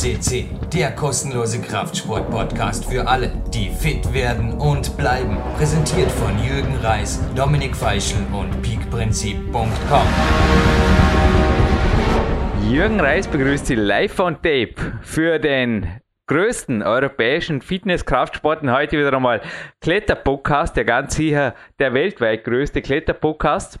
CC, der kostenlose Kraftsport-Podcast für alle, die fit werden und bleiben. Präsentiert von Jürgen Reis, Dominik Feischl und peakprinzip.com. Jürgen Reis begrüßt Sie live on tape für den größten europäischen Fitness-Kraftsporten heute wieder einmal Kletterpodcast, der ganz sicher der weltweit größte Kletterpodcast.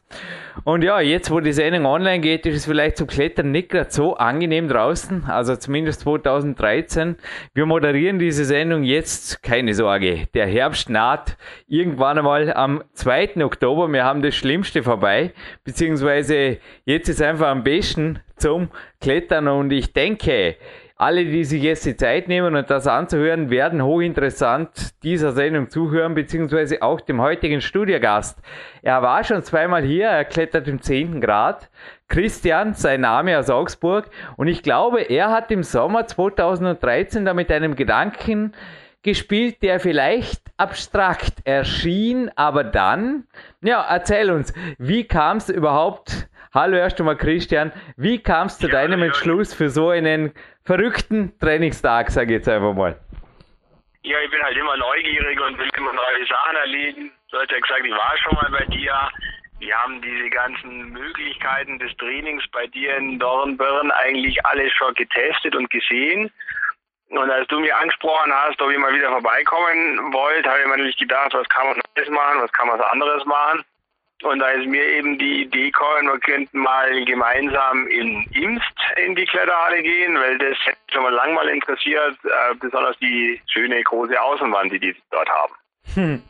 Und ja, jetzt wo die Sendung online geht, ist es vielleicht zum Klettern nicht gerade so angenehm draußen, also zumindest 2013. Wir moderieren diese Sendung jetzt, keine Sorge, der Herbst naht irgendwann einmal am 2. Oktober. Wir haben das Schlimmste vorbei, beziehungsweise jetzt ist einfach am besten zum Klettern und ich denke, alle, die sich jetzt die Zeit nehmen und das anzuhören, werden hochinteressant dieser Sendung zuhören, beziehungsweise auch dem heutigen Studiogast. Er war schon zweimal hier, er klettert im 10. Grad. Christian, sein Name aus Augsburg. Und ich glaube, er hat im Sommer 2013 da mit einem Gedanken gespielt, der vielleicht abstrakt erschien, aber dann, ja, erzähl uns, wie kam es überhaupt Hallo erst einmal Christian, wie kamst du zu ja, deinem Entschluss für so einen verrückten Trainingstag, sage ich jetzt einfach mal? Ja, ich bin halt immer neugierig und will immer neue Sachen erleben. Du hast ja gesagt, ich war schon mal bei dir. Wir haben diese ganzen Möglichkeiten des Trainings bei dir in Dornbirn eigentlich alles schon getestet und gesehen. Und als du mir angesprochen hast, ob ich mal wieder vorbeikommen wollte, habe ich mir natürlich gedacht, was kann man Neues machen, was kann man anderes machen. Und da ist mir eben die Idee gekommen, wir könnten mal gemeinsam in Imst in die Kletterhalle gehen, weil das hätte schon mal lang mal interessiert, äh, besonders die schöne große Außenwand, die die dort haben. Hm.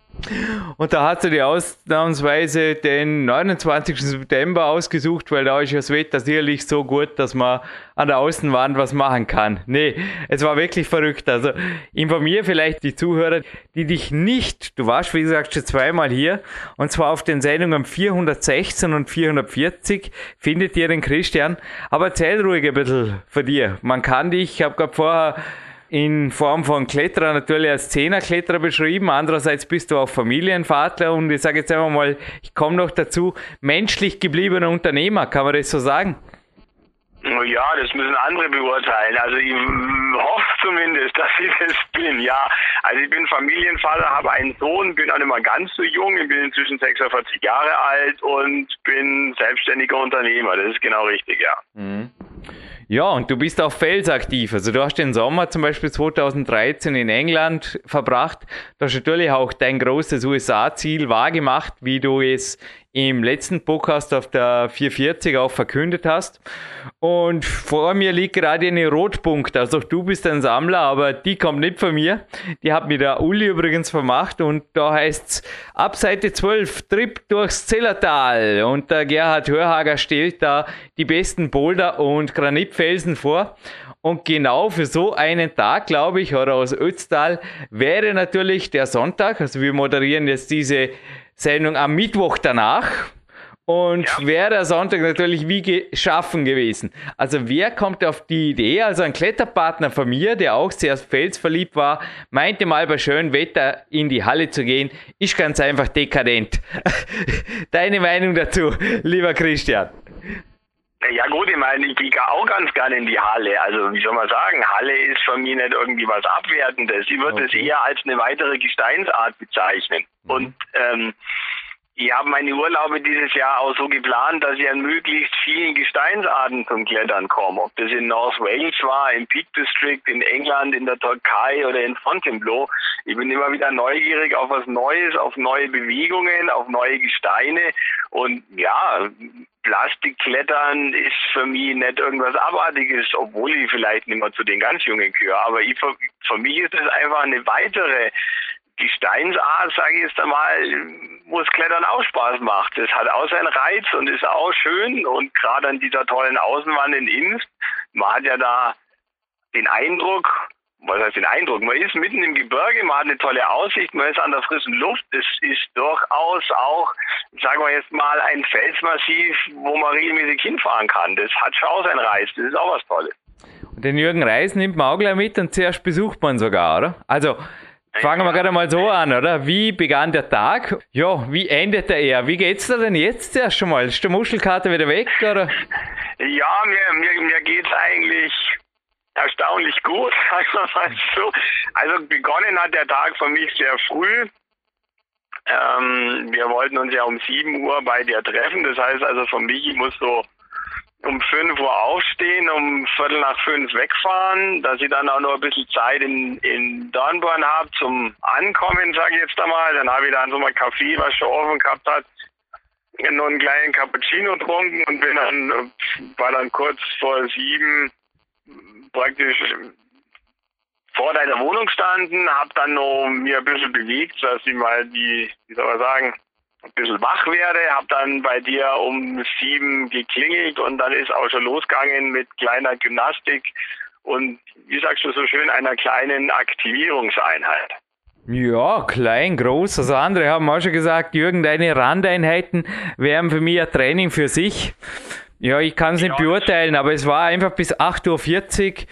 Und da hast du dir ausnahmsweise den 29. September ausgesucht, weil da ist das Wetter sicherlich so gut, dass man an der Außenwand was machen kann. Nee, es war wirklich verrückt. Also informiere vielleicht die Zuhörer, die dich nicht, du warst wie gesagt schon zweimal hier, und zwar auf den Sendungen 416 und 440 findet ihr den Christian. Aber erzähl ruhig ein bisschen von dir. Man kann dich, ich habe gerade vorher in Form von Kletterer natürlich als Zehnerkletterer beschrieben. Andererseits bist du auch Familienvater und ich sage jetzt einfach mal, ich komme noch dazu, menschlich gebliebener Unternehmer, kann man das so sagen? Ja, das müssen andere beurteilen. Also ich hoffe zumindest, dass ich das bin. Ja, also ich bin Familienvater, habe einen Sohn, bin auch nicht mal ganz so jung. Ich bin inzwischen 46 Jahre alt und bin selbstständiger Unternehmer. Das ist genau richtig, ja. Mhm. Ja, und du bist auch felsaktiv. Also du hast den Sommer zum Beispiel 2013 in England verbracht. Du hast natürlich auch dein großes USA-Ziel wahrgemacht, wie du es im letzten Podcast auf der 440 auch verkündet hast. Und vor mir liegt gerade eine Rotpunkt. Also du bist ein Sammler, aber die kommt nicht von mir. Die hat mir der Uli übrigens vermacht und da heißt's ab Seite 12 Trip durchs Zellertal. Und der Gerhard Hörhager stellt da die besten Boulder und Granitfelsen vor. Und genau für so einen Tag, glaube ich, oder aus Ötztal, wäre natürlich der Sonntag, also wir moderieren jetzt diese Sendung am Mittwoch danach. Und ja. wäre der Sonntag natürlich wie geschaffen gewesen. Also wer kommt auf die Idee? Also ein Kletterpartner von mir, der auch sehr felsverliebt war, meinte mal bei schönem Wetter in die Halle zu gehen, ist ganz einfach dekadent. Deine Meinung dazu, lieber Christian? Ja gut, ich meine, ich gehe auch ganz gerne in die Halle. Also wie soll man sagen, Halle ist für mich nicht irgendwie was Abwertendes. Ich würde es okay. eher als eine weitere Gesteinsart bezeichnen. Mhm. Und ähm, ich habe meine Urlaube dieses Jahr auch so geplant, dass ich an möglichst vielen Gesteinsarten zum Klettern komme. Ob das in North Wales war, im Peak District, in England, in der Türkei oder in Fontainebleau. Ich bin immer wieder neugierig auf was Neues, auf neue Bewegungen, auf neue Gesteine. Und ja, Plastikklettern ist für mich nicht irgendwas Abartiges, obwohl ich vielleicht nicht mehr zu den ganz Jungen gehöre. Aber ich, für, für mich ist es einfach eine weitere Gesteinsart, sage ich jetzt einmal, wo es Klettern auch Spaß macht. Es hat auch seinen Reiz und ist auch schön. Und gerade an dieser tollen Außenwand in Inst, man hat ja da den Eindruck, was heißt den Eindruck? Man ist mitten im Gebirge, man hat eine tolle Aussicht, man ist an der frischen Luft. Es ist durchaus auch, sagen wir jetzt mal, ein Felsmassiv, wo man regelmäßig hinfahren kann. Das hat schon auch seinen Reiz, das ist auch was Tolles. Und den Jürgen Reis nimmt man auch gleich mit und zuerst besucht man sogar, oder? Also, Fangen wir gerade mal so an, oder? Wie begann der Tag? Ja, wie endete er? Wie geht's dir denn jetzt erst schon mal? Ist der Muschelkater wieder weg, oder? Ja, mir, mir, mir geht's eigentlich erstaunlich gut, sagen wir mal so. Also begonnen hat der Tag für mich sehr früh. Ähm, wir wollten uns ja um 7 Uhr bei dir treffen. Das heißt also für mich, ich muss so um 5 Uhr aufstehen, um Viertel nach 5 wegfahren, dass ich dann auch noch ein bisschen Zeit in, in Dornborn habe zum Ankommen, sage ich jetzt einmal. Dann habe ich dann so mal Kaffee, was schon offen gehabt hat, noch einen kleinen Cappuccino getrunken und bin dann, war dann kurz vor sieben praktisch vor deiner Wohnung standen, habe dann noch mir ein bisschen bewegt, dass ich mal die, wie soll man sagen, ein bisschen wach werde, habe dann bei dir um sieben geklingelt und dann ist auch schon losgegangen mit kleiner Gymnastik und wie sagst du so schön, einer kleinen Aktivierungseinheit. Ja, klein, groß. Also andere haben auch schon gesagt, Jürgen, deine Randeinheiten wären für mich ein Training für sich. Ja, ich kann es nicht beurteilen, aber es war einfach bis 8.40 Uhr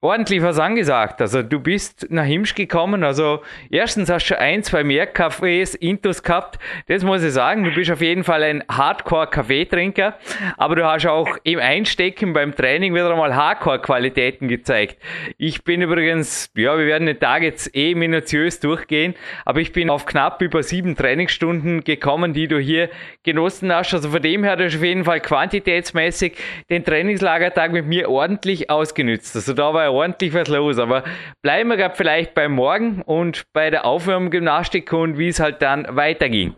ordentlich was angesagt. Also du bist nach Himsch gekommen. Also erstens hast du schon ein, zwei mehr Cafés Intus gehabt. Das muss ich sagen. Du bist auf jeden Fall ein Hardcore-Kaffeetrinker. Aber du hast auch im Einstecken beim Training wieder einmal Hardcore-Qualitäten gezeigt. Ich bin übrigens, ja, wir werden den Tag jetzt eh minutiös durchgehen. Aber ich bin auf knapp über sieben Trainingsstunden gekommen, die du hier genossen hast. Also von dem her hast du auf jeden Fall quantitätsmäßig den Trainingslagertag mit mir ordentlich ausgenützt. Also da war ordentlich was los. Aber bleiben wir gerade vielleicht beim Morgen und bei der Aufwärmgymnastik und wie es halt dann weiterging.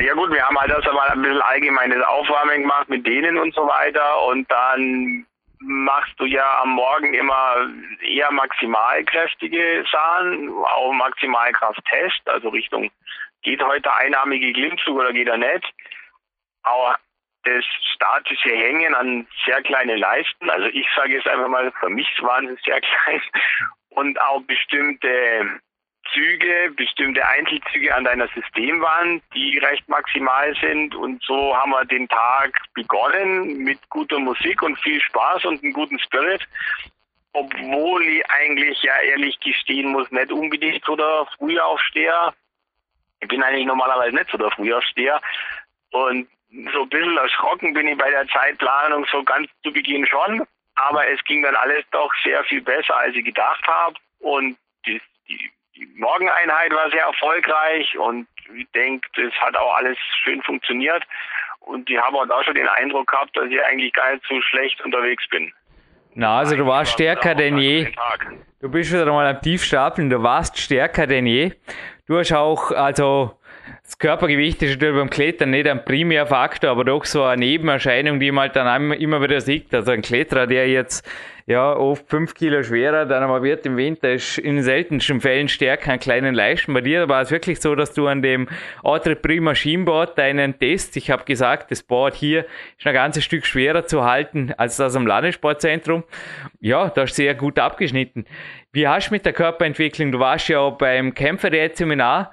Ja gut, wir haben halt das aber ein bisschen allgemeines Aufwärmen gemacht mit denen und so weiter und dann machst du ja am Morgen immer eher maximalkräftige Sachen, auch Maximalkrafttest, also Richtung geht heute einarmige Klimmzug oder geht er nicht. Auch das statische Hängen an sehr kleine Leisten, also ich sage jetzt einfach mal, für mich waren sie sehr klein und auch bestimmte Züge, bestimmte Einzelzüge an deiner Systemwand, die recht maximal sind. Und so haben wir den Tag begonnen mit guter Musik und viel Spaß und einem guten Spirit. Obwohl ich eigentlich ja ehrlich gestehen muss, nicht unbedingt so der Frühaufsteher. Ich bin eigentlich normalerweise nicht so der Frühaufsteher. Und so ein bisschen erschrocken bin ich bei der Zeitplanung so ganz zu Beginn schon. Aber es ging dann alles doch sehr viel besser, als ich gedacht habe. Und die, die, die Morgeneinheit war sehr erfolgreich und ich denke, das hat auch alles schön funktioniert. Und ich habe auch schon den Eindruck gehabt, dass ich eigentlich gar nicht so schlecht unterwegs bin. Na, also du warst stärker denn je. Du bist wieder mal am Tiefstapeln, du warst stärker denn je. Du hast auch, also das Körpergewicht ist natürlich beim Klettern nicht ein Primärfaktor, aber doch so eine Nebenerscheinung, die man halt dann immer wieder sieht. Also ein Kletterer, der jetzt ja oft fünf Kilo schwerer, dann aber wird im Winter ist in seltensten Fällen stärker einen kleinen Leisten. Bei dir war es wirklich so, dass du an dem Autre Prima Schienboard deinen Test, ich habe gesagt, das Board hier ist ein ganzes Stück schwerer zu halten als das am Landessportzentrum. Ja, da ist sehr gut abgeschnitten. Wie hast du mit der Körperentwicklung? Du warst ja beim Kämpferdiät-Seminar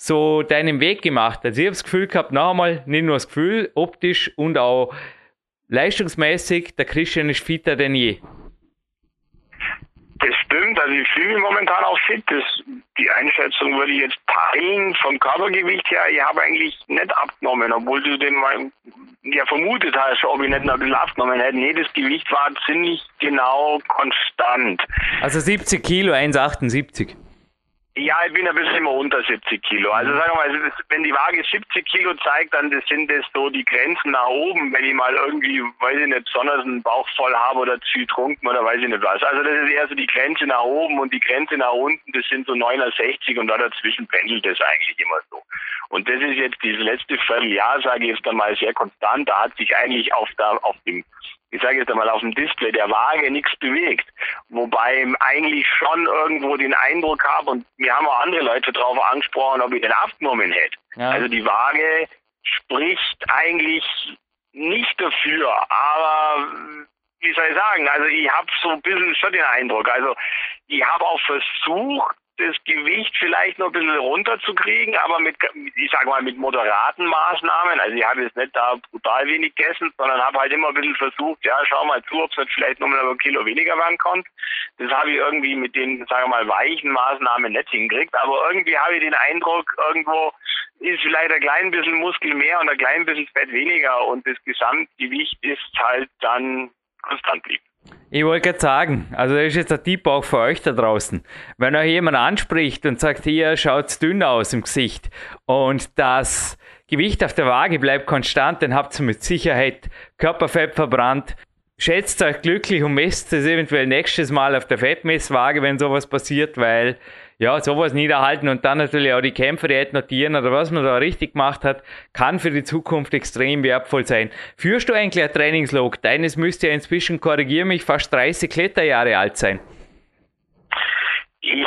so deinen Weg gemacht? Also ich habe das Gefühl gehabt, noch einmal, nicht nur das Gefühl, optisch und auch leistungsmäßig, der Christian ist fitter denn je. Das stimmt, also ich fühle mich momentan auch fit. Das, die Einschätzung würde ich jetzt teilen vom Körpergewicht her. Ich habe eigentlich nicht abgenommen, obwohl du den mal ja vermutet hast, ob ich nicht noch ein bisschen abgenommen hätte. Nee, das Gewicht war ziemlich genau konstant. Also 70 Kilo, 1,78. Ja, ich bin ein bisschen immer unter 70 Kilo. Also sagen wir mal, wenn die Waage 70 Kilo zeigt, dann sind das so die Grenzen nach oben, wenn ich mal irgendwie, weiß ich nicht, besonders einen Bauch voll habe oder zu trunken oder weiß ich nicht was. Also das ist eher so die Grenze nach oben und die Grenze nach unten, das sind so 69 und da dazwischen pendelt das eigentlich immer so. Und das ist jetzt dieses letzte Vierteljahr, sage ich jetzt einmal, sehr konstant. Da hat sich eigentlich auf, der, auf dem ich sage jetzt einmal auf dem Display der Waage nichts bewegt. Wobei eigentlich schon irgendwo den Eindruck habe, und mir haben auch andere Leute darauf angesprochen, ob ich den abgenommen hätte. Ja. Also die Waage spricht eigentlich nicht dafür, aber wie soll ich sagen, also ich habe so ein bisschen schon den Eindruck, also ich habe auch versucht, das Gewicht vielleicht noch ein bisschen runterzukriegen, aber mit, ich sag mal, mit moderaten Maßnahmen. Also ich habe jetzt nicht da brutal wenig gegessen, sondern habe halt immer ein bisschen versucht, ja, schau mal zu, ob es vielleicht noch mal ein Kilo weniger werden kann. Das habe ich irgendwie mit den, sagen wir mal, weichen Maßnahmen nicht hingekriegt, aber irgendwie habe ich den Eindruck, irgendwo ist vielleicht ein klein bisschen Muskel mehr und ein klein bisschen Fett weniger und das Gesamtgewicht ist halt dann konstant blieb. Ich wollte gerade sagen, also das ist jetzt ein Tipp auch für euch da draußen. Wenn euch jemand anspricht und sagt, ihr schaut dünn aus im Gesicht und das Gewicht auf der Waage bleibt konstant, dann habt ihr mit Sicherheit Körperfett verbrannt. Schätzt euch glücklich und messt es eventuell nächstes Mal auf der Fettmesswaage, wenn sowas passiert, weil ja, sowas niederhalten und dann natürlich auch die Kämpferdiät notieren oder was man da richtig gemacht hat, kann für die Zukunft extrem wertvoll sein. Führst du eigentlich ein Trainingslog? Deines müsste ja inzwischen, korrigiere mich, fast 30 Kletterjahre alt sein. Ich,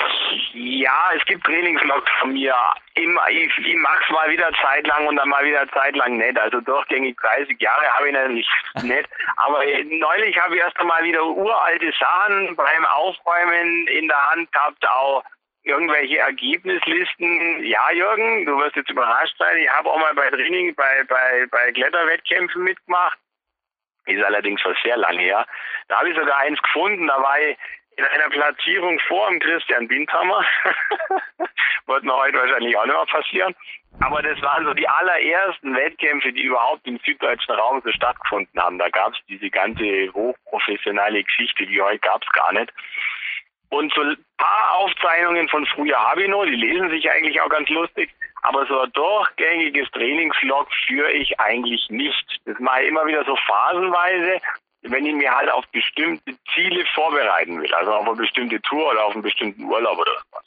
ja, es gibt Trainingslogs von mir. Immer, ich, ich mach's mal wieder zeitlang und dann mal wieder zeitlang nicht. Also durchgängig 30 Jahre habe ich natürlich nicht. Aber neulich habe ich erst einmal wieder uralte Sachen beim Aufräumen in der Hand gehabt, auch irgendwelche Ergebnislisten. Ja, Jürgen, du wirst jetzt überrascht sein. Ich habe auch mal bei Training, bei, bei, bei Kletterwettkämpfen mitgemacht. Ist allerdings schon sehr lange her. Da habe ich sogar eins gefunden, da war ich in einer Platzierung vor dem Christian Windhammer. Wird mir heute wahrscheinlich auch nicht mehr passieren. Aber das waren so die allerersten Wettkämpfe, die überhaupt im süddeutschen Raum so stattgefunden haben. Da gab es diese ganze hochprofessionelle Geschichte, wie heute gab es gar nicht. Und so ein paar Aufzeichnungen von früher habe ich noch, die lesen sich eigentlich auch ganz lustig. Aber so ein durchgängiges Trainingslog führe ich eigentlich nicht. Das mache ich immer wieder so phasenweise, wenn ich mir halt auf bestimmte Ziele vorbereiten will. Also auf eine bestimmte Tour oder auf einen bestimmten Urlaub oder was.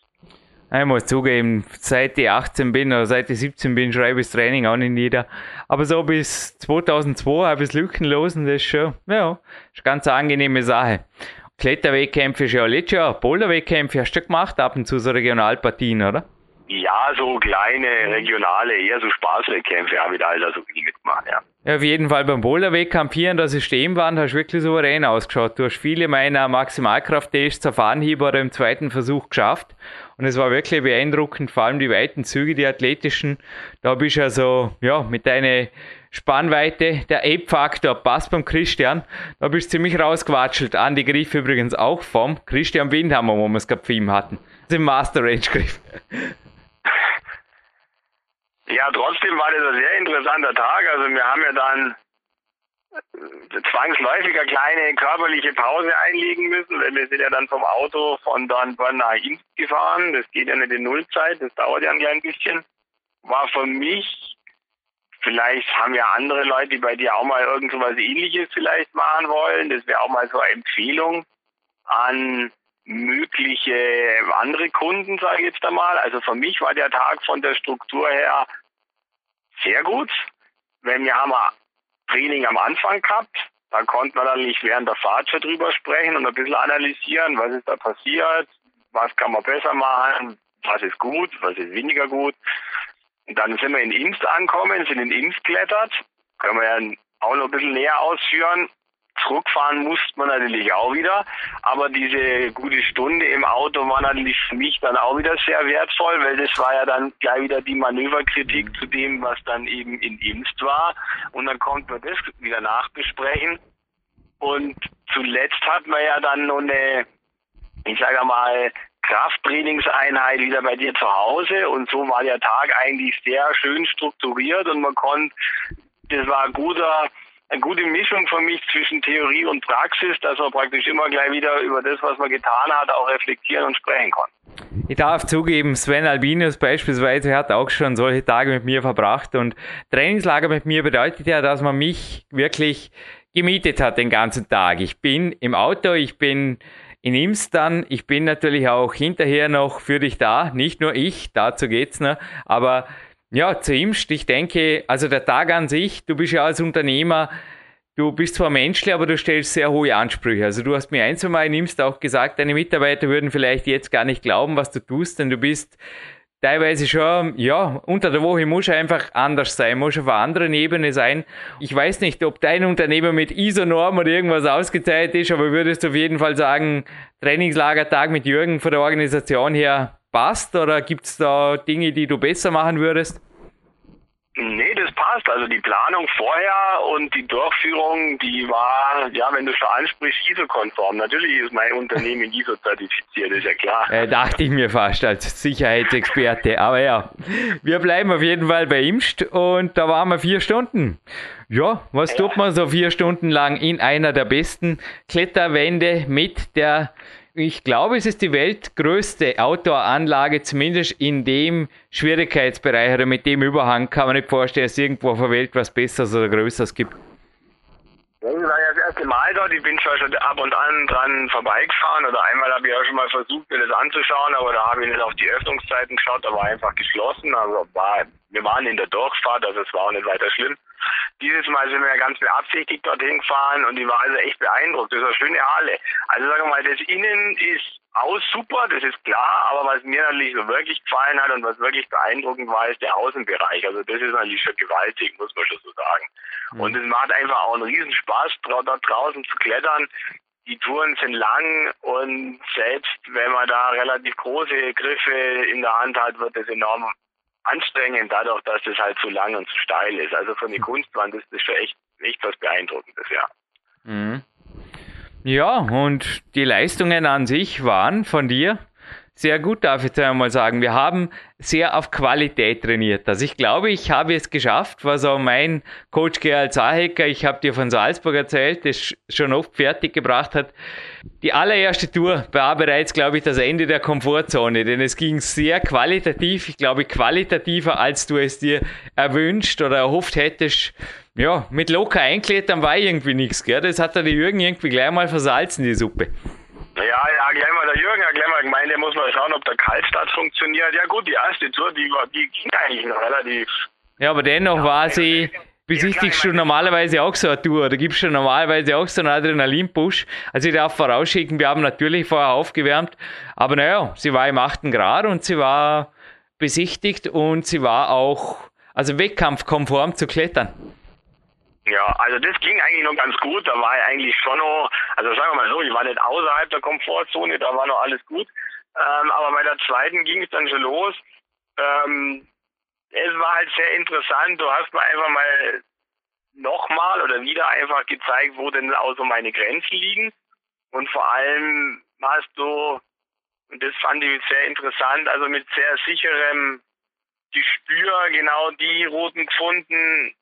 Ich muss zugeben, seit ich 18 bin oder seit ich 17 bin, schreibe ich das Training auch nicht nieder. Aber so bis 2002 habe ich es lückenlos und das ist schon, ja, ist eine ganz angenehme Sache. Kletterwettkämpfe ist ja letztes Jahr. Boulderwettkämpfe hast du gemacht, ab und zu so Regionalpartien, oder? Ja, so kleine, regionale, eher so Spaßwettkämpfe habe ich da also viel mitgemacht, ja. Ja, auf jeden Fall beim Boulderwettkampf hier in der Systemwand hast du wirklich souverän ausgeschaut. Du hast viele meiner Maximalkraft-Tests auf Anhieb oder im zweiten Versuch geschafft. Und es war wirklich beeindruckend, vor allem die weiten Züge, die athletischen. Da bist du also, ja, mit deiner Spannweite, der Ape-Faktor passt beim Christian. Da bist du ziemlich rausgewatschelt. Andi Griff übrigens auch vom Christian Windhammer, wo wir es gerade für ihn hatten. Das ist Master Range Griff. Ja, trotzdem war das ein sehr interessanter Tag. Also wir haben ja dann zwangsläufig eine kleine körperliche Pause einlegen müssen, weil wir sind ja dann vom Auto von Dornborn nach Inst gefahren. Das geht ja nicht in Nullzeit, das dauert ja ein klein bisschen. War für mich Vielleicht haben ja andere Leute, die bei dir auch mal irgend so was ähnliches vielleicht machen wollen. Das wäre auch mal so eine Empfehlung an mögliche andere Kunden, sage ich jetzt einmal. Also für mich war der Tag von der Struktur her sehr gut. Wenn wir haben ein Training am Anfang gehabt, da konnte man dann nicht während der Fahrt schon drüber sprechen und ein bisschen analysieren, was ist da passiert, was kann man besser machen, was ist gut, was ist weniger gut. Dann sind wir in Imst angekommen, sind in Imst klettert. Können wir ja auch noch ein bisschen näher ausführen. Zurückfahren musste man natürlich auch wieder, aber diese gute Stunde im Auto war natürlich für mich dann auch wieder sehr wertvoll, weil das war ja dann gleich wieder die Manöverkritik zu dem, was dann eben in Imst war. Und dann konnte man das wieder nachbesprechen. Und zuletzt hat man ja dann noch eine, ich sage mal, Krafttrainingseinheit wieder bei dir zu Hause und so war der Tag eigentlich sehr schön strukturiert und man konnte, das war ein guter, eine gute Mischung für mich zwischen Theorie und Praxis, dass man praktisch immer gleich wieder über das, was man getan hat, auch reflektieren und sprechen kann. Ich darf zugeben, Sven Albinus beispielsweise hat auch schon solche Tage mit mir verbracht und Trainingslager mit mir bedeutet ja, dass man mich wirklich gemietet hat den ganzen Tag. Ich bin im Auto, ich bin in Imst dann, ich bin natürlich auch hinterher noch für dich da, nicht nur ich, dazu geht's noch, aber ja, zu Imst, ich denke, also der Tag an sich, du bist ja als Unternehmer, du bist zwar menschlich, aber du stellst sehr hohe Ansprüche. Also du hast mir ein, zwei Mal in Imst auch gesagt, deine Mitarbeiter würden vielleicht jetzt gar nicht glauben, was du tust, denn du bist teilweise schon, ja, unter der Woche muss einfach anders sein, muss auf einer anderen Ebene sein. Ich weiß nicht, ob dein Unternehmen mit ISO-Norm oder irgendwas ausgezeichnet ist, aber würdest du auf jeden Fall sagen, Trainingslagertag mit Jürgen von der Organisation her passt oder gibt es da Dinge, die du besser machen würdest? Nee, passt. Also die Planung vorher und die Durchführung, die war, ja, wenn du schon ansprichst, ISO-konform. Natürlich ist mein Unternehmen ISO-zertifiziert, ist ja klar. Äh, dachte ich mir fast als Sicherheitsexperte. Aber ja, wir bleiben auf jeden Fall bei Imst und da waren wir vier Stunden. Ja, was ja. tut man so vier Stunden lang in einer der besten Kletterwände mit der ich glaube, es ist die weltgrößte Outdoor-Anlage, zumindest in dem Schwierigkeitsbereich oder mit dem Überhang. Kann man nicht vorstellen, dass es irgendwo auf der Welt was Besseres oder Größeres gibt. Ich war ja das erste Mal dort, ich bin schon ab und an dran vorbeigefahren oder einmal habe ich auch schon mal versucht, mir das anzuschauen, aber da habe ich nicht auf die Öffnungszeiten geschaut, da war einfach geschlossen, also war, wir waren in der Durchfahrt, also es war auch nicht weiter schlimm. Dieses Mal sind wir ja ganz beabsichtigt dorthin gefahren und ich war also echt beeindruckt. Das ist eine schöne Halle. Also sagen wir mal, das Innen ist aus super, das ist klar, aber was mir natürlich so wirklich gefallen hat und was wirklich beeindruckend war, ist der Außenbereich. Also das ist natürlich schon gewaltig, muss man schon so sagen. Mhm. Und es macht einfach auch einen riesen Spaß, dort draußen zu klettern. Die Touren sind lang und selbst wenn man da relativ große Griffe in der Hand hat, wird es enorm anstrengend, dadurch, dass es halt zu lang und zu steil ist. Also von der Kunstwand ist das schon echt, echt was Beeindruckendes, ja. Mhm. Ja, und die Leistungen an sich waren von dir sehr gut, darf ich jetzt einmal sagen. Wir haben sehr auf Qualität trainiert. Also ich glaube, ich habe es geschafft, was auch mein Coach Gerald Zahecker, ich habe dir von Salzburg erzählt, das schon oft fertig gebracht hat. Die allererste Tour war bereits, glaube ich, das Ende der Komfortzone, denn es ging sehr qualitativ, ich glaube qualitativer, als du es dir erwünscht oder erhofft hättest. Ja, mit locker einklettern war irgendwie nichts, gell? Das hat der Jürgen irgendwie gleich mal versalzen, die Suppe. Ja, ja, gleich mal der Jürgen der muss mal schauen, ob der Kaltstart funktioniert. Ja gut, die erste Tour, die, war, die ging eigentlich noch relativ... Ja, aber dennoch war sie... Besichtigst du normalerweise auch so eine Tour oder gibst du normalerweise auch so einen Adrenalin-Push? Also ich darf vorausschicken, wir haben natürlich vorher aufgewärmt, aber naja, sie war im 8. Grad und sie war besichtigt und sie war auch, also wettkampfkonform zu klettern. Ja, also das ging eigentlich noch ganz gut. Da war ich eigentlich schon noch, also sagen wir mal so, ich war nicht außerhalb der Komfortzone, da war noch alles gut. Ähm, aber bei der zweiten ging es dann schon los. Ähm, es war halt sehr interessant. Du hast mir einfach mal nochmal oder wieder einfach gezeigt, wo denn auch so meine Grenzen liegen. Und vor allem hast du, und das fand ich sehr interessant, also mit sehr sicherem Gespür genau die Routen gefunden,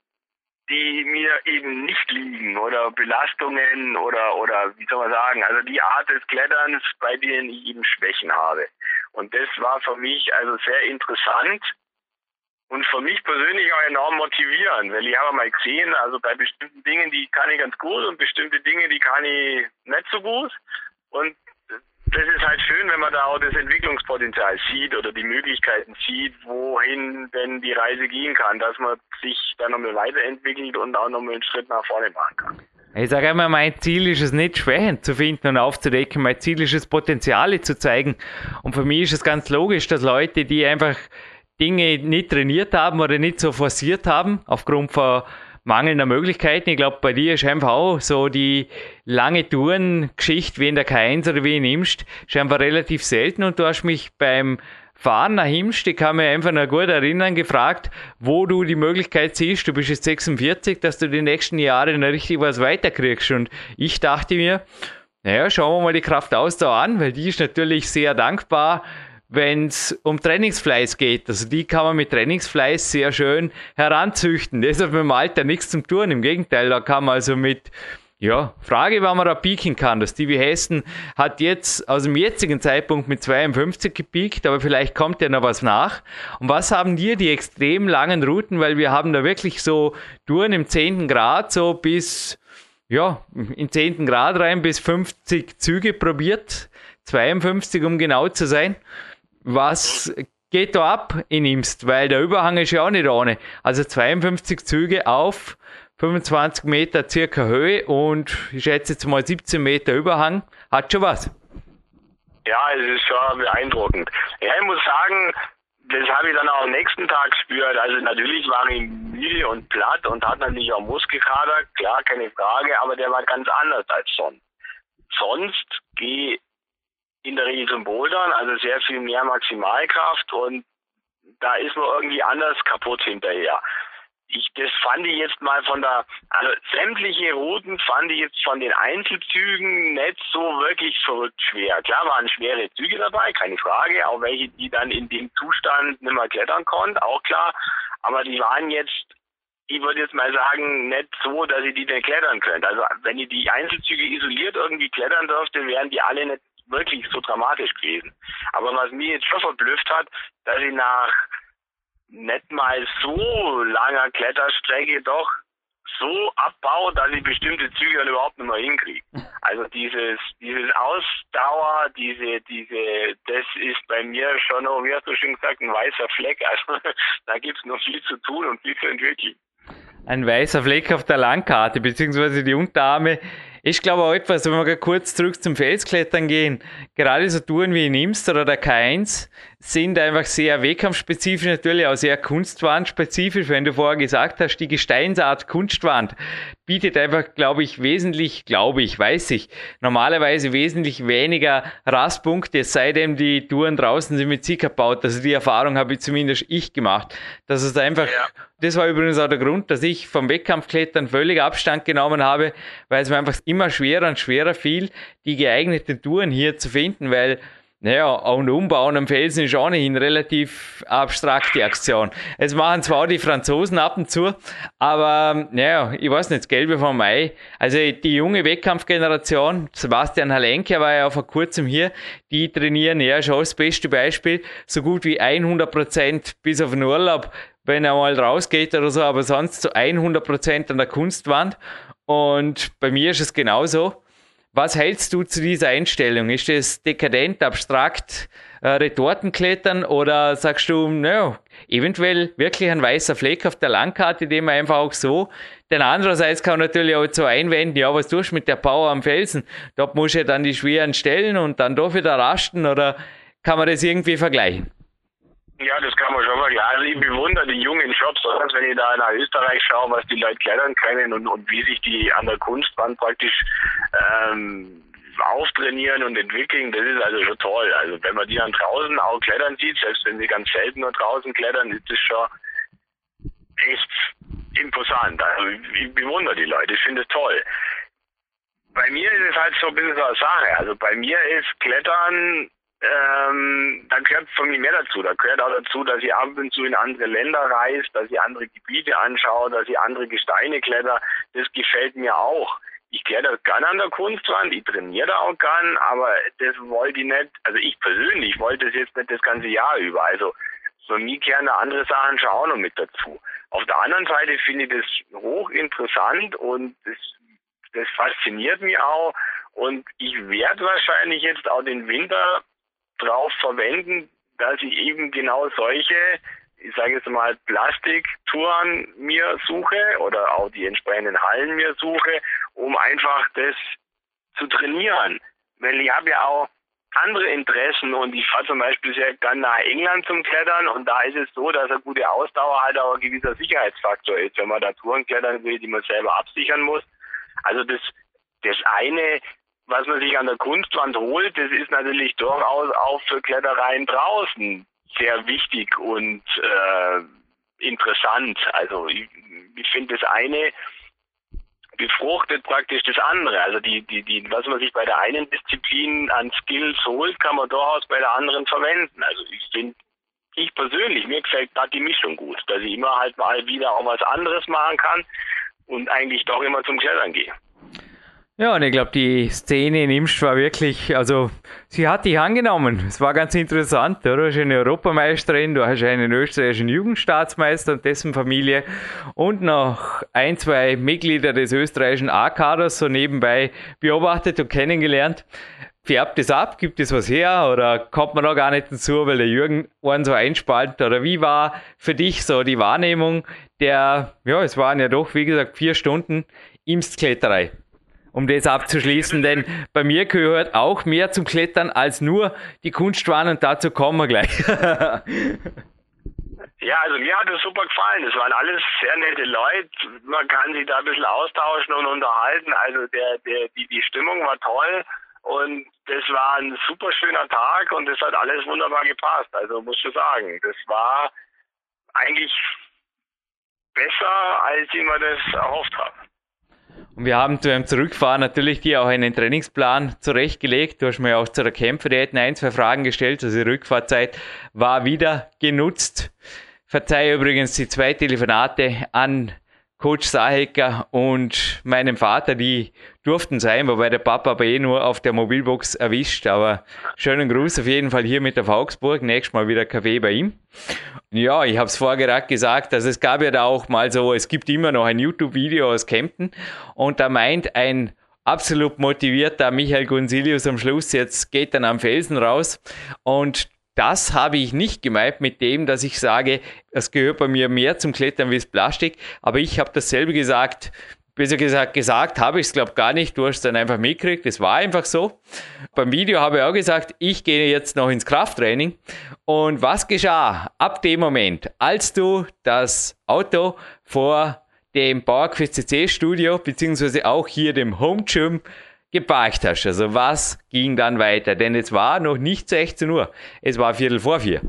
die mir eben nicht liegen oder Belastungen oder oder wie soll man sagen, also die Art des Kletterns, bei denen ich eben Schwächen habe. Und das war für mich also sehr interessant und für mich persönlich auch enorm motivierend, weil ich habe mal gesehen, also bei bestimmten Dingen, die kann ich ganz gut und bestimmte Dinge, die kann ich nicht so gut. Und das ist halt schön, wenn man da auch das Entwicklungspotenzial sieht oder die Möglichkeiten sieht, wohin denn die Reise gehen kann, dass man sich dann nochmal weiterentwickelt und auch nochmal einen Schritt nach vorne machen kann. Ich sage immer, mein Ziel ist es nicht, Schwächen zu finden und aufzudecken. Mein Ziel ist es, Potenziale zu zeigen. Und für mich ist es ganz logisch, dass Leute, die einfach Dinge nicht trainiert haben oder nicht so forciert haben, aufgrund von mangelnder Möglichkeiten. Ich glaube, bei dir ist einfach auch so die lange Tourengeschichte wie in der K1 oder wie in Imst, ist einfach relativ selten und du hast mich beim Fahren nach Imst, ich kann mich einfach noch gut erinnern, gefragt, wo du die Möglichkeit siehst, du bist jetzt 46, dass du die nächsten Jahre noch richtig was weiterkriegst. Und ich dachte mir, naja, schauen wir mal die Kraftausdauer an, weil die ist natürlich sehr dankbar wenn es um Trainingsfleiß geht. Also die kann man mit Trainingsfleiß sehr schön heranzüchten. Das hat mit dem Alter nichts zu tun. Im Gegenteil, da kann man also mit ja, Frage, wann man da pieken kann. Das Stevie Hessen hat jetzt aus dem jetzigen Zeitpunkt mit 52 gepiekt, aber vielleicht kommt ja noch was nach. Und was haben dir die extrem langen Routen, weil wir haben da wirklich so Touren im 10. Grad, so bis, ja, in 10. Grad rein, bis 50 Züge probiert. 52, um genau zu sein. Was geht da ab in Imst? Weil der Überhang ist ja auch nicht ohne. Also 52 Züge auf 25 Meter circa Höhe und ich schätze jetzt mal 17 Meter Überhang. Hat schon was. Ja, es ist schon beeindruckend. Ja, ich muss sagen, das habe ich dann auch am nächsten Tag gespürt. Also natürlich war ich müde und platt und hatte natürlich auch Muskelkater, klar, keine Frage, aber der war ganz anders als sonst. Sonst gehe in der Regel zum Bouldern, also sehr viel mehr Maximalkraft und da ist man irgendwie anders kaputt hinterher. ich, das fand ich jetzt mal von der, also sämtliche Routen fand ich jetzt von den Einzelzügen nicht so wirklich verrückt schwer. Klar waren schwere Züge dabei, keine Frage, auch welche, die dann in dem Zustand nicht mehr klettern konnten, auch klar. Aber die waren jetzt, ich würde jetzt mal sagen, nicht so, dass ich die nicht klettern könnte. Also wenn ich die Einzelzüge isoliert irgendwie klettern dürfte, wären die alle nicht wirklich so dramatisch gewesen. Aber was mich jetzt schon verblüfft hat, dass ich nach nicht mal so langer Kletterstrecke doch so abbaut, dass ich bestimmte Züge dann überhaupt nicht mehr hinkriege. Also dieses, dieses Ausdauer, diese, diese, das ist bei mir schon noch, wie hast du schon gesagt, ein weißer Fleck. Also da gibt es noch viel zu tun und viel zu entwickeln. Ein weißer Fleck auf der Landkarte, beziehungsweise die Unterarme ich glaube auch etwas, wenn wir kurz zurück zum Felsklettern gehen, gerade so Touren wie in Imster oder der K1 sind einfach sehr wettkampfspezifisch, natürlich auch sehr kunstwandspezifisch. Wenn du vorher gesagt hast, die Gesteinsart Kunstwand bietet einfach, glaube ich, wesentlich, glaube ich, weiß ich, normalerweise wesentlich weniger Rastpunkte, es sei denn, die Touren draußen sind mit Zicker baut. Also die Erfahrung habe ich zumindest ich gemacht. Dass es einfach, ja. das war übrigens auch der Grund, dass ich vom Wettkampfklettern völlig Abstand genommen habe, weil es mir einfach immer schwerer und schwerer fiel, die geeigneten Touren hier zu finden, weil naja, und Umbauen am Felsen ist ohnehin relativ abstrakte Aktion. Es machen zwar die Franzosen ab und zu, aber naja, ich weiß nicht, das Gelbe vom Mai. Also die junge Wettkampfgeneration, Sebastian Halenke war ja vor kurzem hier, die trainieren ja schon das beste Beispiel, so gut wie 100 Prozent bis auf den Urlaub, wenn er mal rausgeht oder so, aber sonst zu 100 Prozent an der Kunstwand. Und bei mir ist es genauso. Was hältst du zu dieser Einstellung? Ist das dekadent, abstrakt, äh, Retortenklettern oder sagst du, naja, eventuell wirklich ein weißer Fleck auf der Landkarte, den man einfach auch so. Denn andererseits kann man natürlich auch so einwenden, ja, was tust du mit der Power am Felsen? Dort musst du ja dann die schweren Stellen und dann doch wieder rasten oder kann man das irgendwie vergleichen? Ja, das kann man schon mal. Ja, also ich bewundere die jungen Shops, wenn ich da nach Österreich schaue, was die Leute klettern können und, und wie sich die an der Kunstwand praktisch ähm, auftrainieren und entwickeln, das ist also schon toll. Also wenn man die dann draußen auch klettern sieht, selbst wenn sie ganz selten nur draußen klettern, ist das schon echt imposant. Also ich bewundere die Leute, ich finde es toll. Bei mir ist es halt so ein bisschen so eine Sache. Also bei mir ist Klettern ähm, da gehört von mir mehr dazu. Da gehört auch dazu, dass ich ab und zu in andere Länder reise, dass ich andere Gebiete anschaue, dass ich andere Gesteine kletter. Das gefällt mir auch. Ich kletter gern an der Kunstwand, ich trainiere da auch gern, aber das wollte ich nicht, also ich persönlich wollte das jetzt nicht das ganze Jahr über. Also für mich da andere Sachen schon auch noch mit dazu. Auf der anderen Seite finde ich das hochinteressant und das, das fasziniert mich auch. Und ich werde wahrscheinlich jetzt auch den Winter drauf verwenden, dass ich eben genau solche, ich sage jetzt mal, Plastiktouren mir suche oder auch die entsprechenden Hallen mir suche, um einfach das zu trainieren. Weil ich habe ja auch andere Interessen und ich fahre zum Beispiel sehr gerne nach England zum Klettern und da ist es so, dass eine gute Ausdauer halt auch ein gewisser Sicherheitsfaktor ist, wenn man da Touren klettern will, die man selber absichern muss. Also das, das eine was man sich an der Kunstwand holt, das ist natürlich durchaus auch für Klettereien draußen sehr wichtig und äh, interessant. Also ich, ich finde das eine befruchtet praktisch das andere. Also die, die, die, was man sich bei der einen Disziplin an Skills holt, kann man durchaus bei der anderen verwenden. Also ich finde, ich persönlich, mir gefällt gerade die Mischung gut, dass ich immer halt mal wieder auch was anderes machen kann und eigentlich doch immer zum Klettern gehe. Ja, und ich glaube, die Szene in Imst war wirklich, also sie hat dich angenommen. Es war ganz interessant. Du hast eine Europameisterin, du hast einen österreichischen Jugendstaatsmeister und dessen Familie und noch ein, zwei Mitglieder des österreichischen A-Kaders so nebenbei beobachtet und kennengelernt. Färbt es ab? Gibt es was her? Oder kommt man da gar nicht dazu, weil der Jürgen einen so einspaltet? Oder wie war für dich so die Wahrnehmung der, ja, es waren ja doch, wie gesagt, vier Stunden Imstkletterei? Um das abzuschließen, denn bei mir gehört auch mehr zum Klettern als nur die Kunstwand und dazu kommen wir gleich. Ja, also mir hat es super gefallen. Es waren alles sehr nette Leute. Man kann sich da ein bisschen austauschen und unterhalten. Also der, der, die, die Stimmung war toll und das war ein super schöner Tag und es hat alles wunderbar gepasst. Also muss ich sagen, das war eigentlich besser, als ich mir das erhofft habe. Und wir haben beim Zurückfahren natürlich dir auch einen Trainingsplan zurechtgelegt. Du hast mir auch zu der Kämpferdiät ein, zwei Fragen gestellt. Also die Rückfahrzeit war wieder genutzt. Verzeihe übrigens die zwei Telefonate an Coach Sahecker und meinem Vater, die durften sein, wobei der Papa aber eh nur auf der Mobilbox erwischt. Aber schönen Gruß auf jeden Fall hier mit auf Augsburg. Nächstes Mal wieder Kaffee bei ihm. Ja, ich habe es vorher gesagt, also es gab ja da auch mal so, es gibt immer noch ein YouTube-Video aus Kempten und da meint ein absolut motivierter Michael Gonzilius am Schluss, jetzt geht dann am Felsen raus und das habe ich nicht gemeint mit dem, dass ich sage, es gehört bei mir mehr zum Klettern wie das Plastik. Aber ich habe dasselbe gesagt, besser gesagt, gesagt habe ich es, glaube gar nicht. Du hast es dann einfach mitgekriegt. Es war einfach so. Beim Video habe ich auch gesagt, ich gehe jetzt noch ins Krafttraining. Und was geschah ab dem Moment, als du das Auto vor dem PowerQuest CC Studio, beziehungsweise auch hier dem Home Gym geparkt hast. Also was ging dann weiter? Denn es war noch nicht 16 Uhr, es war Viertel vor vier.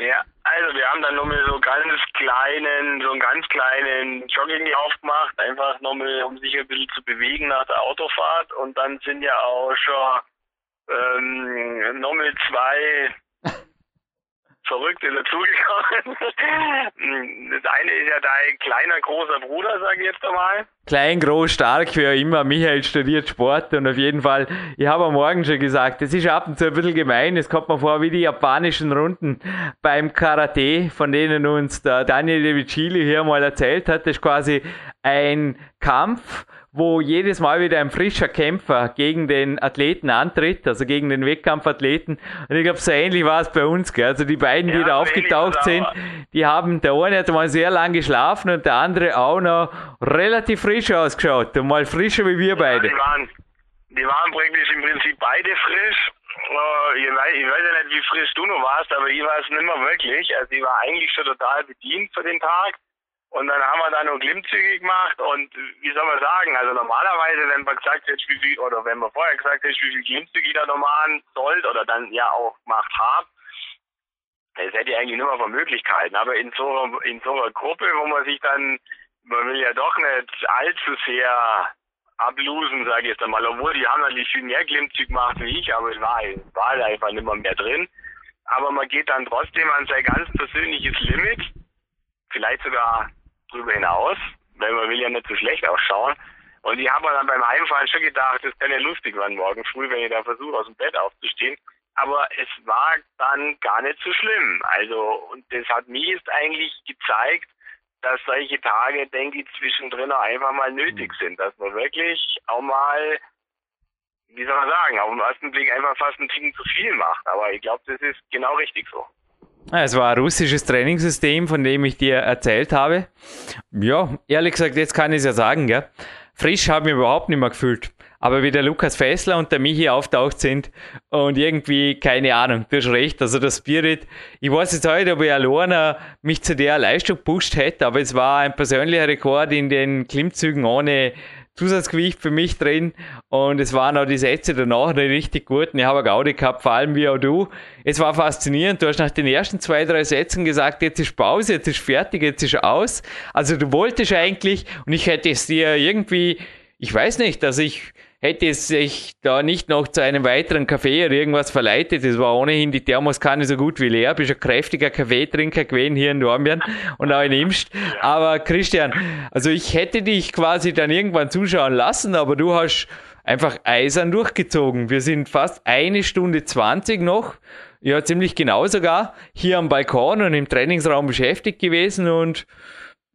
Ja, also wir haben dann nochmal so ganz kleinen, so einen ganz kleinen Jogginglauf gemacht, einfach nochmal, um sich ein bisschen zu bewegen nach der Autofahrt. Und dann sind ja auch schon ähm, nochmal zwei Verrückte dazugekommen. Das eine ist ja dein kleiner, großer Bruder, sage ich jetzt einmal. Klein, groß, stark, wie auch immer. Michael studiert Sport und auf jeden Fall, ich habe am Morgen schon gesagt, es ist ab und zu ein bisschen gemein. Es kommt mir vor wie die japanischen Runden beim Karate, von denen uns der Daniel De Vicili hier mal erzählt hat. Das ist quasi ein Kampf, wo jedes Mal wieder ein frischer Kämpfer gegen den Athleten antritt, also gegen den Wettkampfathleten. Und ich glaube, so ähnlich war es bei uns. Gell? Also die beiden, die ja, da aufgetaucht sind, die haben, der eine hat mal sehr lang geschlafen und der andere auch noch relativ frisch ausgeschaut und mal frischer wie wir beide. Ja, die, waren, die waren praktisch im Prinzip beide frisch. Uh, ich, weiß, ich weiß ja nicht, wie frisch du noch warst, aber ich war es nicht mehr wirklich. Also ich war eigentlich schon total bedient für den Tag. Und dann haben wir da nur Klimmzüge gemacht und wie soll man sagen, also normalerweise, wenn man gesagt hätte, wie viel, oder wenn man vorher gesagt hätte, wie viel Klimmzüge ich da noch machen sollt oder dann ja auch gemacht habe, das hätte ich eigentlich nur mal von Möglichkeiten. Aber in so, in so einer Gruppe, wo man sich dann, man will ja doch nicht allzu sehr ablosen, sage ich jetzt einmal, obwohl die haben natürlich viel mehr Klimmzüge gemacht wie ich, aber es war, war halt einfach nicht mehr drin. Aber man geht dann trotzdem an sein ganz persönliches Limit, vielleicht sogar drüber hinaus, weil man will ja nicht so schlecht ausschauen. Und ich habe mir dann beim Einfallen schon gedacht, das kann ja lustig werden morgen früh, wenn ich da versuche, aus dem Bett aufzustehen. Aber es war dann gar nicht so schlimm. Also, und das hat mir jetzt eigentlich gezeigt, dass solche Tage, denke ich, zwischendrin auch einfach mal nötig mhm. sind. Dass man wirklich auch mal, wie soll man sagen, auf den ersten Blick einfach fast ein Ticken zu viel macht. Aber ich glaube, das ist genau richtig so. Es war ein russisches Trainingssystem, von dem ich dir erzählt habe. Ja, ehrlich gesagt, jetzt kann ich es ja sagen, gell? Frisch habe ich mich überhaupt nicht mehr gefühlt. Aber wie der Lukas Fessler und der Michi auftaucht sind und irgendwie, keine Ahnung, du hast recht, also der Spirit, ich weiß jetzt heute, ob ich alleine mich zu der Leistung gepusht hätte, aber es war ein persönlicher Rekord in den Klimmzügen ohne Zusatzgewicht für mich drin und es waren auch die Sätze danach richtig gut und ich habe Gaudi gehabt, vor allem wie auch du. Es war faszinierend, du hast nach den ersten zwei, drei Sätzen gesagt, jetzt ist Pause, jetzt ist fertig, jetzt ist aus. Also du wolltest eigentlich und ich hätte es dir irgendwie, ich weiß nicht, dass ich hätte es sich da nicht noch zu einem weiteren Kaffee oder irgendwas verleitet. Es war ohnehin die Thermoskanne so gut wie leer. Bist ein kräftiger Kaffeetrinker gewesen hier in Dornbirn und auch in Imst. Aber Christian, also ich hätte dich quasi dann irgendwann zuschauen lassen, aber du hast einfach eisern durchgezogen. Wir sind fast eine Stunde zwanzig noch, ja ziemlich genau sogar, hier am Balkon und im Trainingsraum beschäftigt gewesen und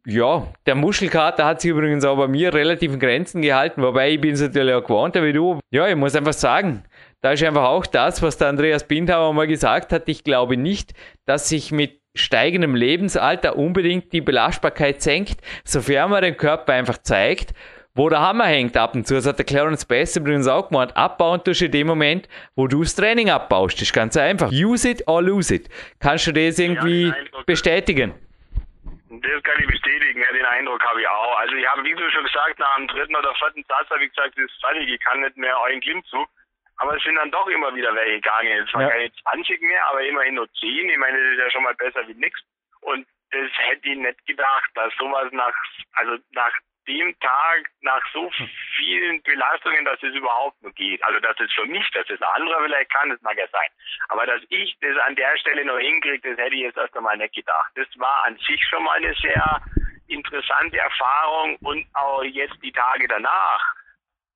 ja, der Muschelkater hat sich übrigens auch bei mir relativ in Grenzen gehalten, wobei ich bin es natürlich auch gewohnter wie du. Ja, ich muss einfach sagen, da ist einfach auch das, was der Andreas Bindhauer mal gesagt hat. Ich glaube nicht, dass sich mit steigendem Lebensalter unbedingt die Belastbarkeit senkt, sofern man den Körper einfach zeigt, wo der Hammer hängt ab und zu. Das hat der Clarence Bass übrigens auch gemacht. Abbauen tust du in dem Moment, wo du das Training abbaust. Das ist ganz einfach. Use it or lose it. Kannst du das irgendwie bestätigen? Das kann ich bestätigen, ja, den Eindruck habe ich auch. Also ich habe, wie du schon gesagt, nach dem dritten oder vierten Satz habe ich gesagt, das ist fertig, ich kann nicht mehr euren Klimmzug. Aber es sind dann doch immer wieder welche gegangen. Es waren ja. keine 20 mehr, aber immerhin nur 10. Ich meine, das ist ja schon mal besser wie nichts. Und das hätte ich nicht gedacht, dass sowas nach, also nach dem Tag, nach so vielen Belastungen, dass es überhaupt nur geht. Also dass es für mich, dass es ein anderer vielleicht kann, das mag ja sein. Aber dass ich das an der Stelle noch hinkriege, das hätte ich jetzt erst einmal nicht gedacht. Das war an sich schon mal eine sehr interessante Erfahrung und auch jetzt die Tage danach.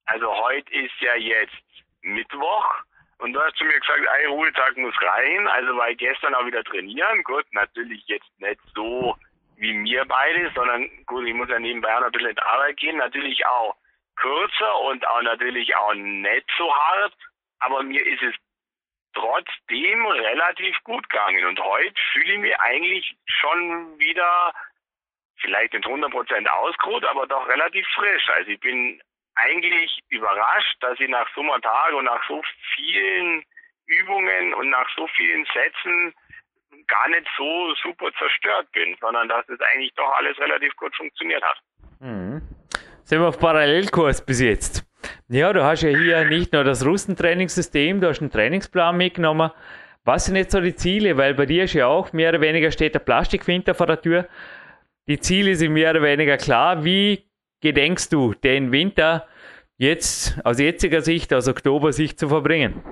Also heute ist ja jetzt Mittwoch und du hast zu mir gesagt, ein Ruhetag muss rein. Also ich gestern auch wieder trainieren. Gut, natürlich jetzt nicht so wie mir beide, sondern gut, ich muss ja nebenbei auch ein bisschen in Arbeit gehen. Natürlich auch kürzer und auch natürlich auch nicht so hart. Aber mir ist es trotzdem relativ gut gegangen. Und heute fühle ich mich eigentlich schon wieder vielleicht nicht 100% ausgeruht, aber doch relativ frisch. Also ich bin eigentlich überrascht, dass ich nach so einem Tag und nach so vielen Übungen und nach so vielen Sätzen gar nicht so super zerstört bin, sondern dass es eigentlich doch alles relativ gut funktioniert hat. Mhm. Sind wir auf Parallelkurs bis jetzt? Ja, du hast ja hier nicht nur das Russentrainingssystem, du hast einen Trainingsplan mitgenommen. Was sind jetzt so die Ziele? Weil bei dir ist ja auch mehr oder weniger steht der Plastikwinter vor der Tür. Die Ziele sind mehr oder weniger klar. Wie gedenkst du, den Winter jetzt aus jetziger Sicht, aus Oktober-Sicht zu verbringen?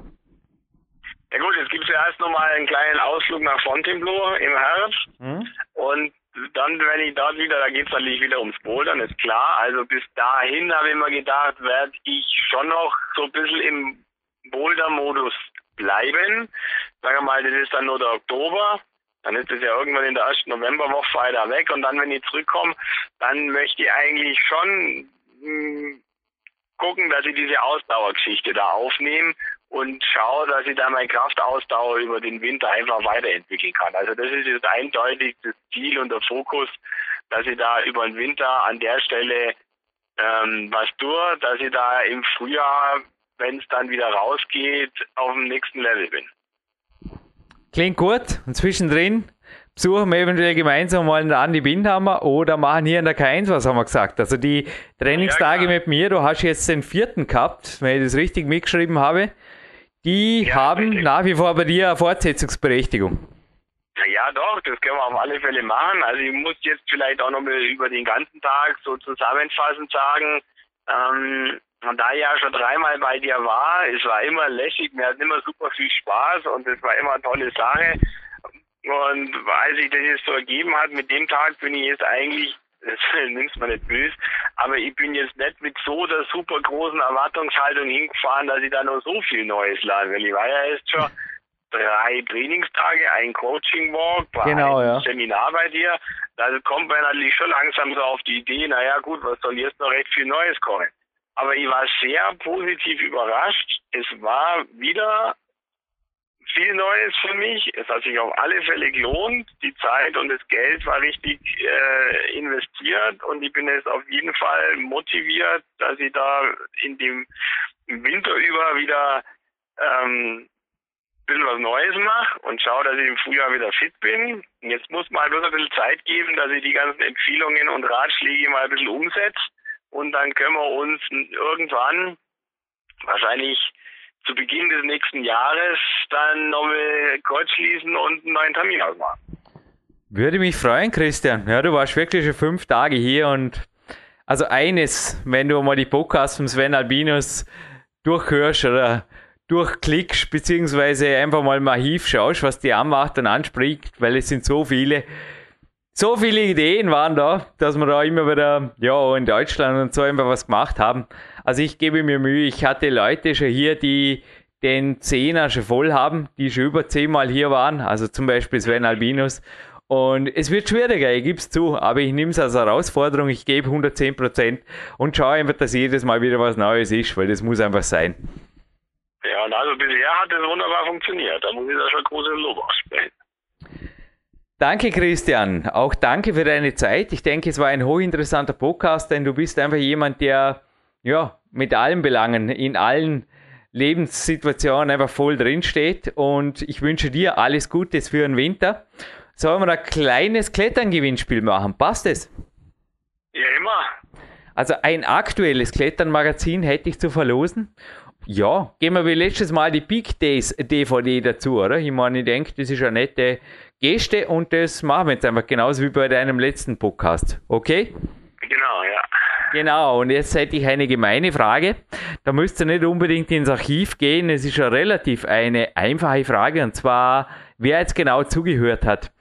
Ja gut, jetzt gibt es ja erst nochmal einen kleinen Ausflug nach Fontainebleau im Herbst. Mhm. Und dann, wenn ich dort wieder, da geht es natürlich wieder ums Bouldern, ist klar. Also bis dahin habe ich mir gedacht, werde ich schon noch so ein bisschen im Boulder-Modus bleiben. Sagen wir mal, das ist dann nur der Oktober. Dann ist es ja irgendwann in der ersten Novemberwoche weiter weg und dann, wenn ich zurückkomme, dann möchte ich eigentlich schon mh, hm, gucken, dass ich diese Ausdauergeschichte da aufnehme und schaue, dass ich da meine Kraftausdauer über den Winter einfach weiterentwickeln kann. Also das ist jetzt eindeutig das Ziel und der Fokus, dass ich da über den Winter an der Stelle ähm, was tue, dass ich da im Frühjahr, wenn es dann wieder rausgeht, auf dem nächsten Level bin. Klingt gut. Und zwischendrin besuchen wir eventuell gemeinsam mal einen Andi Bindhammer oder machen hier in der K1, was haben wir gesagt. Also die Trainingstage ja, mit mir, du hast jetzt den vierten gehabt, wenn ich das richtig mitgeschrieben habe. Die ja, haben richtig. nach wie vor bei dir eine Fortsetzungsberechtigung. Ja, doch, das können wir auf alle Fälle machen. Also ich muss jetzt vielleicht auch noch mal über den ganzen Tag so zusammenfassend sagen, ähm, da ich ja schon dreimal bei dir war, es war immer lässig, mir hat immer super viel Spaß und es war immer eine tolle Sache. Und als sich das jetzt so ergeben hat, mit dem Tag bin ich jetzt eigentlich, das nimmst man nicht böse, aber ich bin jetzt nicht mit so der super großen Erwartungshaltung hingefahren, dass ich da noch so viel Neues lerne. Weil ich war ja jetzt schon drei Trainingstage, ein Coaching-Walk, genau, ein ja. Seminar bei dir. Da kommt man natürlich schon langsam so auf die Idee, naja gut, was soll jetzt noch recht viel Neues kommen. Aber ich war sehr positiv überrascht. Es war wieder viel Neues für mich. Es hat sich auf alle Fälle gelohnt. Die Zeit und das Geld war richtig äh, investiert und ich bin jetzt auf jeden Fall motiviert, dass ich da in dem Winter über wieder ähm, ein bisschen was Neues mache und schaue, dass ich im Frühjahr wieder fit bin. Und jetzt muss man halt bloß ein bisschen Zeit geben, dass ich die ganzen Empfehlungen und Ratschläge mal ein bisschen umsetze und dann können wir uns irgendwann, wahrscheinlich zu Beginn des nächsten Jahres, dann nochmal kurz schließen und einen neuen Termin ausmachen. Würde mich freuen, Christian. Ja, du warst wirklich schon fünf Tage hier und also eines, wenn du mal die Podcasts von Sven Albinus durchhörst oder durchklickst, beziehungsweise einfach mal mal Archiv schaust, was die anmacht und anspricht, weil es sind so viele, so viele Ideen waren da, dass wir da immer wieder, ja, in Deutschland und so einfach was gemacht haben. Also ich gebe mir Mühe, ich hatte Leute schon hier, die den Zehner schon voll haben, die schon über zehnmal hier waren, also zum Beispiel Sven Albinus. Und es wird schwieriger, ich gebe es zu, aber ich nehme es als Herausforderung, ich gebe 110% und schaue einfach, dass jedes Mal wieder was Neues ist, weil das muss einfach sein. Ja, und also bisher hat es wunderbar funktioniert, da muss ich da schon große Lob aussprechen. Danke, Christian. Auch danke für deine Zeit. Ich denke, es war ein hochinteressanter Podcast, denn du bist einfach jemand, der ja mit allen Belangen, in allen Lebenssituationen einfach voll drinsteht. Und ich wünsche dir alles Gutes für den Winter. Sollen wir ein kleines Kletterngewinnspiel machen? Passt es? Ja, immer. Also ein aktuelles Kletternmagazin hätte ich zu verlosen. ja, geben wir wie letztes Mal die Peak Days DVD dazu, oder? Ich meine, ich denke, das ist eine nette Geste und das machen wir jetzt einfach genauso wie bei deinem letzten Podcast. Okay? Genau, ja. Genau, und jetzt hätte ich eine gemeine Frage. Da müsst ihr nicht unbedingt ins Archiv gehen. Es ist ja relativ eine einfache Frage und zwar, wer jetzt genau zugehört hat.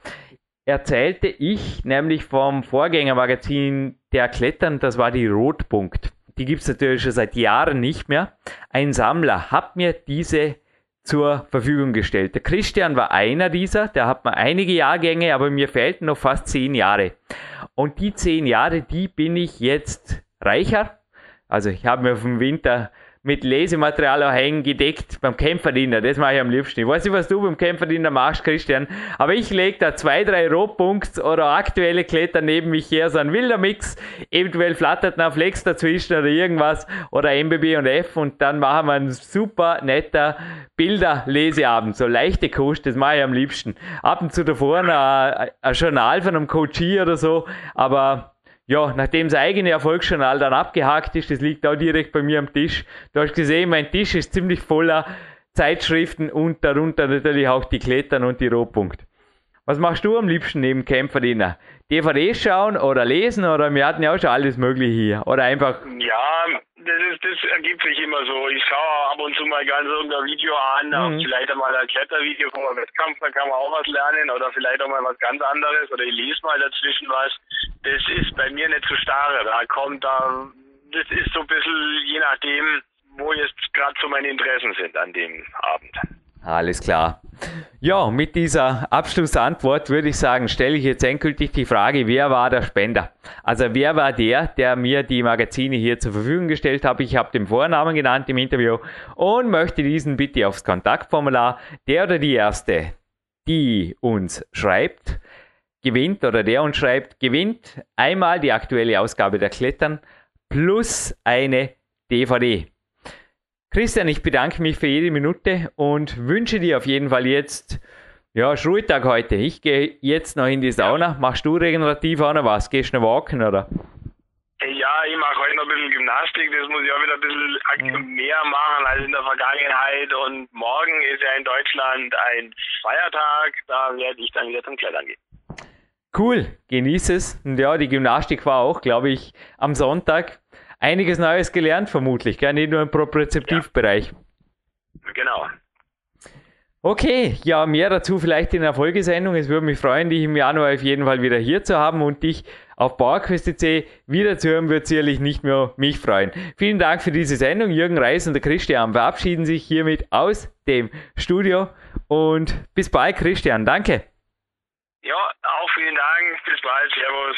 Erzählte ich nämlich vom Vorgängermagazin Der Klettern, das war die Rotpunkt. Die gibt es natürlich schon seit Jahren nicht mehr. Ein Sammler hat mir diese zur Verfügung gestellt. Der Christian war einer dieser, der hat mir einige Jahrgänge, aber mir fehlten noch fast zehn Jahre. Und die zehn Jahre, die bin ich jetzt reicher. Also ich habe mir vom Winter mit Lesematerial auch gedeckt beim Kämpferdiener. Das mache ich am liebsten. Ich weiß nicht, was du beim Kämpferdiener machst, Christian, aber ich lege da zwei, drei Rohpunkts oder aktuelle Kletter neben mich her, so ein wilder Mix. Eventuell flattert noch Flex dazwischen oder irgendwas oder MBB und F und dann machen wir einen super netter Bilderleseabend. So leichte Kost, das mache ich am liebsten. Ab und zu davor ein, ein Journal von einem Coachie oder so, aber ja, nachdem das eigene Erfolgsjournal dann abgehakt ist, das liegt auch direkt bei mir am Tisch. Du hast gesehen, mein Tisch ist ziemlich voller Zeitschriften und darunter natürlich auch die Klettern und die Rohpunkt. Was machst du am liebsten neben Kämpferdiener? DVD schauen oder lesen oder wir hatten ja auch schon alles mögliche hier oder einfach. Ja, das ergibt sich immer so. Ich schaue ab und zu mal ganz irgendein Video an, mhm. vielleicht einmal ein Klettervideo vom Wettkampf, da kann man auch was lernen oder vielleicht auch mal was ganz anderes oder ich lese mal dazwischen was. Das ist bei mir nicht so starre. Da kommt da, das ist so ein bisschen je nachdem, wo jetzt gerade so meine Interessen sind an dem Abend. Alles klar. Ja, mit dieser Abschlussantwort würde ich sagen, stelle ich jetzt endgültig die Frage, wer war der Spender? Also wer war der, der mir die Magazine hier zur Verfügung gestellt hat? Ich habe den Vornamen genannt im Interview und möchte diesen bitte aufs Kontaktformular. Der oder die erste, die uns schreibt, gewinnt oder der uns schreibt, gewinnt einmal die aktuelle Ausgabe der Klettern plus eine DVD. Christian, ich bedanke mich für jede Minute und wünsche dir auf jeden Fall jetzt, ja, Schultag heute. Ich gehe jetzt noch in die Sauna. Machst du regenerativ auch noch was? Gehst du noch walken, oder? Ja, ich mache heute noch ein bisschen Gymnastik. Das muss ich auch wieder ein bisschen mhm. mehr machen als in der Vergangenheit. Und morgen ist ja in Deutschland ein Feiertag. Da werde ich dann wieder zum Klettern gehen. Cool, genieße es. Und ja, die Gymnastik war auch, glaube ich, am Sonntag einiges Neues gelernt, vermutlich, gell? nicht nur im Propriozeptivbereich. Ja. Genau. Okay, ja, mehr dazu vielleicht in der Folgesendung. Es würde mich freuen, dich im Januar auf jeden Fall wieder hier zu haben und dich auf PowerQuest.de wieder zu hören, wird sicherlich nicht mehr mich freuen. Vielen Dank für diese Sendung. Jürgen Reis und der Christian verabschieden sich hiermit aus dem Studio und bis bald, Christian. Danke. Ja, auch vielen Dank. Bis bald. Servus.